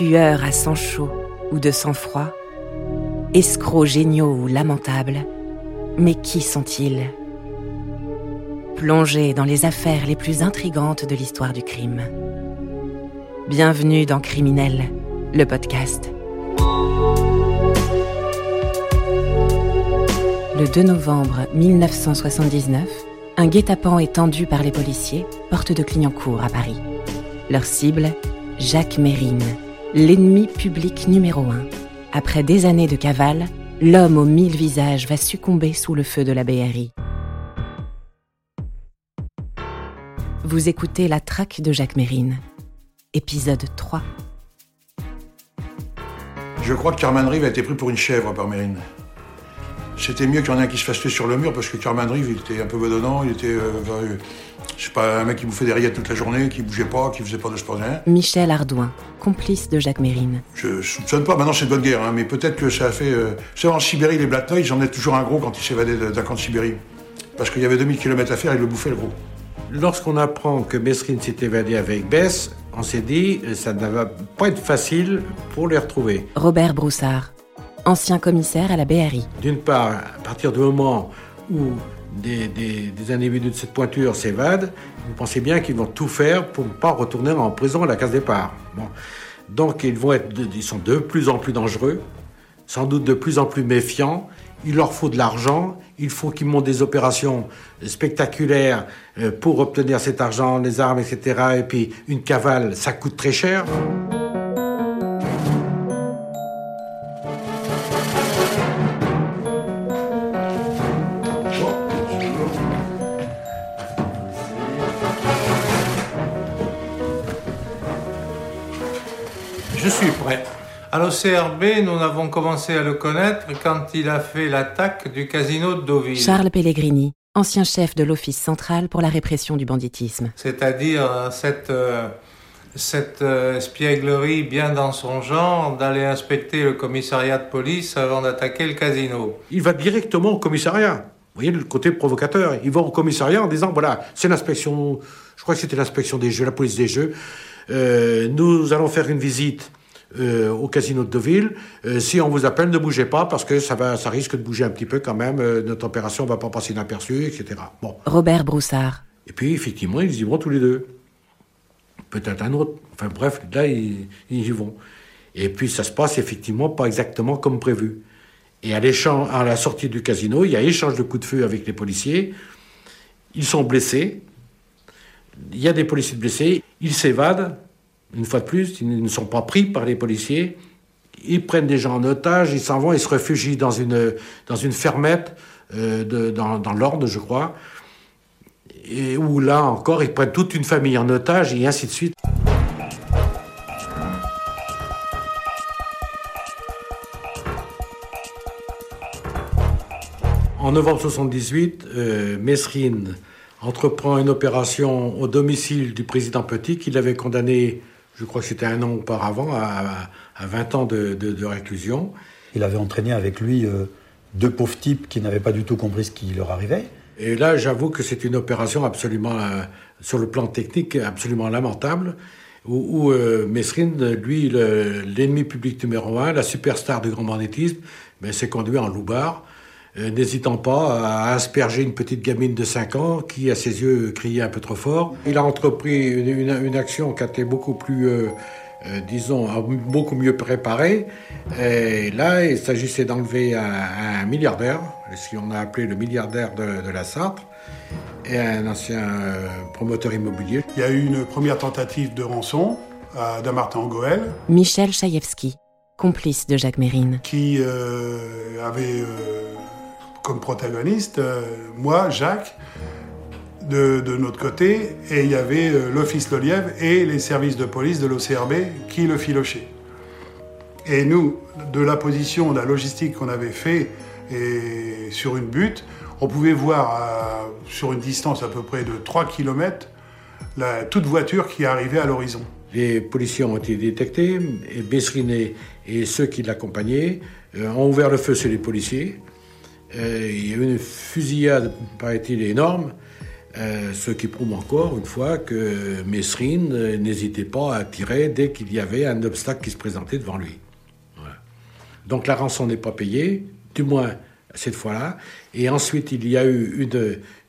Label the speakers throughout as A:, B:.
A: tueurs à sang chaud ou de sang froid, escrocs géniaux ou lamentables, mais qui sont-ils? Plongés dans les affaires les plus intrigantes de l'histoire du crime. Bienvenue dans Criminel, le podcast. Le 2 novembre 1979, un guet-apens est tendu par les policiers, porte de Clignancourt à Paris. Leur cible, Jacques Mérine, l'ennemi public numéro un. Après des années de cavale, l'homme aux mille visages va succomber sous le feu de la BRI. Vous écoutez La traque de Jacques Mérine, épisode 3.
B: Je crois que Carman Rive a été pris pour une chèvre par Mérine. C'était mieux qu'il y en ait un qui se fasse tuer sur le mur parce que Carman Rive, il était un peu bedonnant, il était. Euh, euh, je sais pas, un mec qui bouffait des rillettes toute la journée, qui bougeait pas, qui faisait pas de sport. Rien.
A: Michel Ardouin, complice de Jacques Mérine.
B: Je soupçonne pas, maintenant c'est de bonne guerre, hein, mais peut-être que ça a fait. Euh... Vous savez, en Sibérie, les Blatnoïs, j'en ai toujours un gros quand ils s'évadaient d'un camp de Sibérie. Parce qu'il y avait 2000 km à faire, ils le bouffaient le gros.
C: Lorsqu'on apprend que Mesrine s'est évadé avec Bess, on s'est dit ça ne va pas être facile pour les retrouver.
A: Robert Broussard, ancien commissaire à la BRI.
C: D'une part, à partir du moment où des, individus de cette pointure s'évadent, vous pensez bien qu'ils vont tout faire pour ne pas retourner en prison à la case départ. Donc ils, vont être, sont de plus en plus dangereux, sans doute de plus en plus méfiants. Il leur faut de l'argent, il faut qu'ils montent des opérations spectaculaires euh, pour obtenir cet argent, les armes, etc. Et puis une cavale, ça coûte très cher.
D: Je suis prêt. À l'OCRB, nous avons commencé à le connaître quand il a fait l'attaque du casino de Deauville.
A: Charles Pellegrini, ancien chef de l'Office central pour la répression du banditisme.
D: C'est-à-dire euh, cette, euh, cette euh, espièglerie bien dans son genre d'aller inspecter le commissariat de police avant d'attaquer le casino.
C: Il va directement au commissariat. Vous voyez le côté provocateur. Il va au commissariat en disant voilà, c'est l'inspection, je crois que c'était l'inspection des jeux, la police des jeux. Euh, nous allons faire une visite euh, au casino de Deauville. Euh, si on vous appelle, ne bougez pas parce que ça, va, ça risque de bouger un petit peu quand même. Euh, notre opération va pas passer inaperçue, etc. Bon.
A: Robert Broussard.
C: Et puis, effectivement, ils y vont tous les deux. Peut-être un autre. Enfin bref, là, ils, ils y vont. Et puis, ça se passe effectivement pas exactement comme prévu. Et à la sortie du casino, il y a échange de coups de feu avec les policiers. Ils sont blessés. Il y a des policiers blessés. Ils s'évadent. Une fois de plus, ils ne sont pas pris par les policiers. Ils prennent des gens en otage, ils s'en vont, ils se réfugient dans une, fermette euh, dans, dans l'Orne, je crois. Et où là encore, ils prennent toute une famille en otage et ainsi de suite. En novembre 78, euh, entreprend une opération au domicile du président Petit qu'il avait condamné je crois que c'était un an auparavant, à, à 20 ans de, de, de, réclusion.
E: Il avait entraîné avec lui euh, deux pauvres types qui n'avaient pas du tout compris ce qui leur arrivait.
C: Et là, j'avoue que c'est une opération absolument, euh, sur le plan technique, absolument lamentable, où, où euh, Mesrine, lui, l'ennemi public numéro un, la superstar du grand banditisme, ben, s'est conduit en loupard, n'hésitant pas à asperger une petite gamine de 5 ans qui, à ses yeux, criait un peu trop fort. Il a entrepris une, une, une action qui a été beaucoup plus, euh, euh, disons, beaucoup mieux préparée. Et là, il s'agissait d'enlever un, un, milliardaire, ce qu'on a appelé le milliardaire de, de la Sarthe, et un ancien euh, promoteur immobilier.
B: Il y a eu une première tentative de rançon à Damartin-en-Goël.
A: Michel Chaïevski, complice de Jacques Mérine.
B: Qui euh, avait comme protagoniste, euh, moi, Jacques, de, notre côté, et il y avait euh, l'Office Lelièvre et les services de police de l'OCRB qui le filochaient. Et nous, de la position, de la logistique qu'on avait fait et sur une butte, on pouvait voir à, sur une distance à peu près de 3 km la, toute voiture qui arrivait à l'horizon.
C: Les policiers ont été détectés et Bessrine et, ceux qui l'accompagnaient euh, ont ouvert le feu sur les policiers. Euh, il y a eu une fusillade, paraît-il, énorme. Euh, ce qui prouve encore une fois que Mesrine euh, n'hésitait pas à tirer dès qu'il y avait un obstacle qui se présentait devant lui. Donc la rançon n'est pas payée, du moins cette fois-là. Et ensuite, il y a eu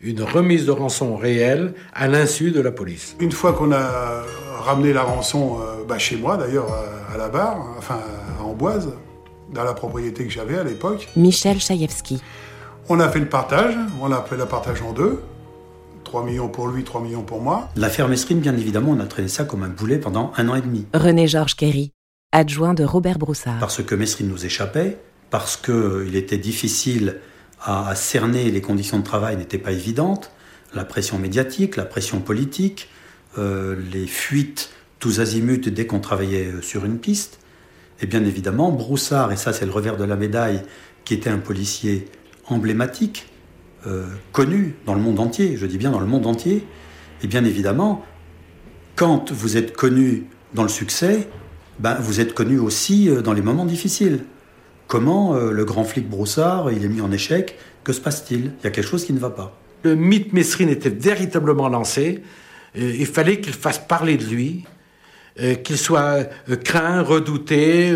C: une, remise de rançon réelle à l'insu de la police.
B: Une fois qu'on a ramené la rançon bah, chez moi, d'ailleurs, à la barre, enfin à Amboise, dans la propriété que j'avais à l'époque.
A: Michel Chaïevski.
B: On a fait le partage, on a fait le partage en deux. 3 millions pour lui, 3 millions pour moi.
E: L'affaire Mesrine, bien évidemment, on a traité ça comme un boulet pendant un an et demi.
A: René-Georges Kerry, adjoint de Robert Broussard.
E: Parce que Mesrine nous échappait, parce qu'il était difficile à, cerner, les conditions de travail n'étaient pas évidentes, la pression médiatique, la pression politique, euh, les fuites tous azimuts dès qu'on travaillait euh, sur une piste. Et bien évidemment, Broussard, et ça c'est le revers de la médaille, qui était un policier emblématique, euh, connu dans le monde entier, je dis bien dans le monde entier, et bien évidemment, quand vous êtes connu dans le succès, ben, vous êtes connu aussi euh, dans les moments difficiles. Comment euh, le grand flic Broussard, il est mis en échec Que se passe-t-il? Il y a quelque chose qui ne va pas.
C: Le mythe Messrine était véritablement lancé. il fallait qu'il fasse parler de lui, qu'il soit craint, redouté,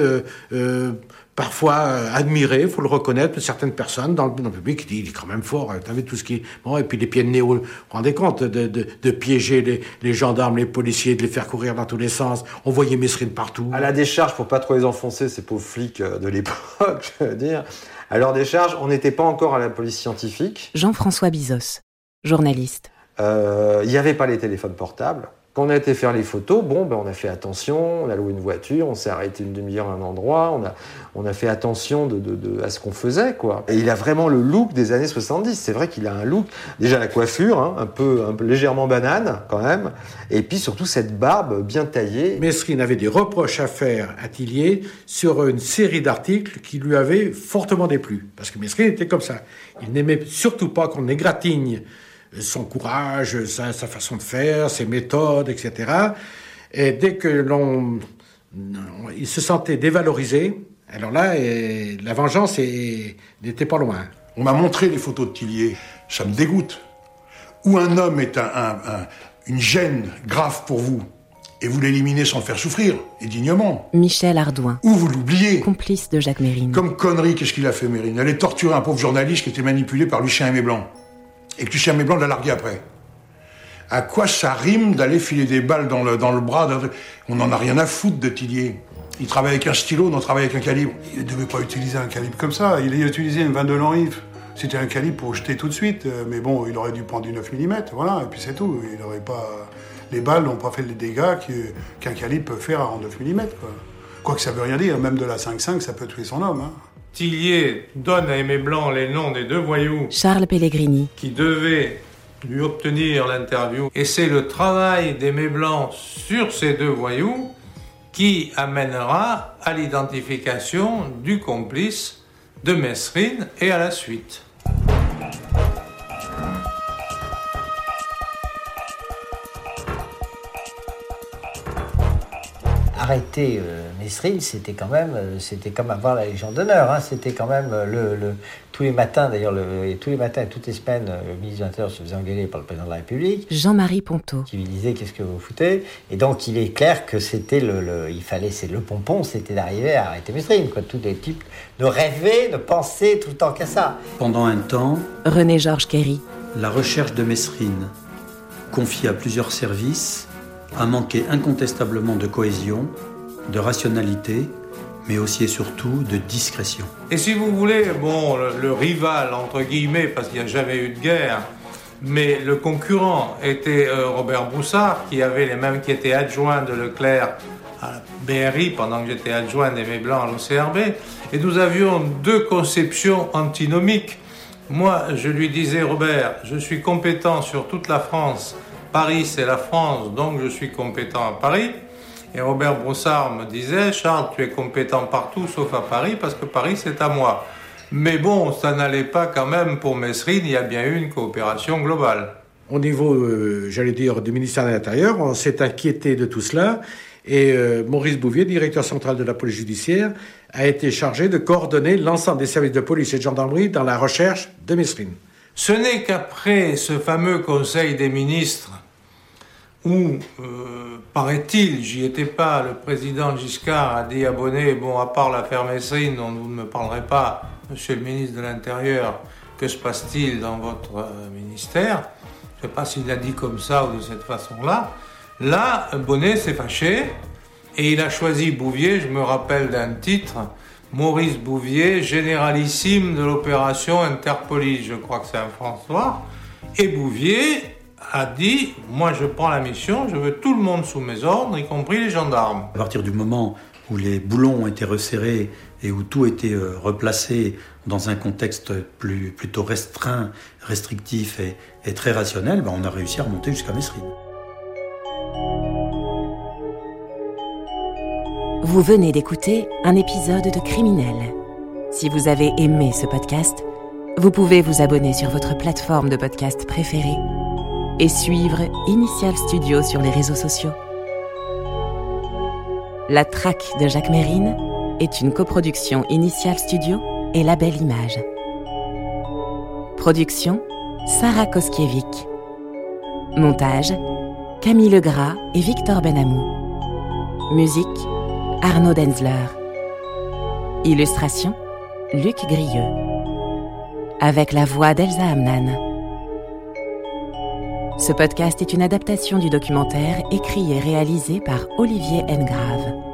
C: parfois euh, admiré, il faut le reconnaître, certaines personnes dans le, public qui disent il est quand même fort, hein, vu tout ce qui... Bon, et puis les pieds de nez, vous vous rendez compte de, de, piéger les, gendarmes, les policiers, de les faire courir dans tous les sens. On voyait Mesrine partout.
F: À la décharge, pour pas trop les enfoncer, ces pauvres flics euh, de l'époque, je veux dire. À leur décharge, on n'était pas encore à la police scientifique.
A: Jean-François Bizos, journaliste.
F: Euh, il n'y avait pas les téléphones portables. Quand on a été faire les photos, bon, ben on a fait attention, on a loué une voiture, on s'est arrêté une demi-heure à un endroit, on a, on a fait attention de, de, à ce qu'on faisait, quoi. Et il a vraiment le look des années 70. C'est vrai qu'il a un look, déjà la coiffure, hein, un, peu, un peu légèrement banane, quand même, et puis surtout cette barbe bien taillée.
C: Mesrine avait des reproches à faire à Tillier sur une série d'articles qui lui avaient fortement déplu. Parce que Mesrine était comme ça. Il n'aimait surtout pas qu'on égratigne son courage, sa, façon de faire, ses méthodes, etc. Et dès que l'on, il se sentait dévalorisé, alors là, la vengeance n'était pas loin.
G: On m'a montré les photos de Tillier, ça me dégoûte. Où un homme est une gêne grave pour vous, et vous l'éliminez sans le faire souffrir, et dignement.
A: Michel Ardouin.
G: Ou vous l'oubliez.
A: Complice de Jacques Mérine.
G: Comme connerie, qu'est-ce qu'il a fait, Mérine? Elle a torturé un pauvre journaliste qui était manipulé par Lucien Aimé Blanc et que Lucien Blanc l'a largué après. À quoi ça rime d'aller filer des balles dans le, dans le bras On n'en a rien à foutre de Tillier. Il travaille avec un stylo, on travaille avec un calibre.
B: Il ne devait pas utiliser un calibre comme ça. Il a utilisé une 22 Lanrive. C'était un calibre pour jeter tout de suite. Euh, mais bon, il aurait dû prendre du 9 mm, voilà, et puis c'est tout. Il pas... Les balles n'ont pas fait les dégâts qu'un calibre peut faire en 9 mm. Quoi. Quoique ça veut rien dire, même de la 5.5, ça peut tuer son homme. Hein.
D: Tillier donne à Aimé Blanc les noms des deux voyous.
A: Charles Pellegrini.
D: Qui devaient lui obtenir l'interview. Et c'est le travail d'Aimé Blanc sur ces deux voyous qui amènera à l'identification du complice de Mesrine et à la suite.
H: Arrêter euh, Mesrine, c'était quand même, euh, c'était comme avoir la Légion d'honneur. Hein. C'était quand même euh, le, tous les matins, d'ailleurs, tous les matins et toutes les semaines, le ministre de l'Intérieur se faisait engueuler par le président de la République.
A: Jean-Marie Ponto.
H: Qui lui disait qu'est-ce que vous foutez? Et donc, il est clair que c'était le, il fallait, c'est le pompon, c'était d'arriver à arrêter Mesrine. Quoi. Tous les types de rêver, de penser tout le temps qu'à ça.
E: Pendant un temps.
A: René-Georges Kerry.
E: La recherche de Mesrine, confiée à plusieurs services, a manqué incontestablement de cohésion, de rationalité, mais aussi et surtout de discrétion.
D: Et si vous voulez, bon, le, rival, entre guillemets, parce qu'il n'y a jamais eu de guerre, mais le concurrent était euh, Robert Broussard, qui avait les mêmes, qui était adjoint de Leclerc à la BRI pendant que j'étais adjoint d'Aimé Blanc à l'OCRB. Et nous avions deux conceptions antinomiques. Moi, je lui disais, Robert, je suis compétent sur toute la France Paris, c'est la France, donc je suis compétent à Paris. Et Robert Broussard me disait, Charles, tu es compétent partout sauf à Paris, parce que Paris, c'est à moi. Mais bon, ça n'allait pas quand même pour Messrine, il y a bien eu une coopération globale.
C: Au niveau, euh, j'allais dire, du ministère de l'Intérieur, on s'est inquiété de tout cela. Et euh, Maurice Bouvier, directeur central de la police judiciaire, a été chargé de coordonner l'ensemble des services de police et de gendarmerie dans la recherche de Messrine
D: Ce n'est qu'après ce fameux Conseil des ministres où, euh, paraît-il, j'y étais pas, le président Giscard a dit à Bonnet, bon, à part l'affaire Messrine, dont vous ne me parlerez pas, monsieur le ministre de l'Intérieur, que se passe-t-il dans votre euh, ministère? Je ne sais pas s'il l'a dit comme ça ou de cette façon-là. Là, Bonnet s'est fâché et il a choisi Bouvier, je me rappelle d'un titre, Maurice Bouvier, généralissime de l'opération Interpolis, je crois que c'est un François. Et Bouvier a dit, moi je prends la mission, je veux tout le monde sous mes ordres, y compris les gendarmes.
E: À partir du moment où les boulons ont été resserrés et où tout était euh, replacé dans un contexte plus, plutôt restreint, restrictif et, très rationnel, ben, on a réussi à remonter jusqu'à Messrine.
A: Vous venez d'écouter un épisode de Criminel. Si vous avez aimé ce podcast, vous pouvez vous abonner sur votre plateforme de podcast préférée et suivre Initial Studio sur les réseaux sociaux. La traque de Jacques Mérine est une coproduction Initial Studio et La Belle Image. Production Sarah Koskiewicz. Montage Camille Legras et Victor Benamou. Musique Arnaud Denzler. Illustration Luc Grieux. Avec la voix d'Elsa Amnan. Ce podcast est une adaptation du documentaire écrit et réalisé par Olivier Engrave.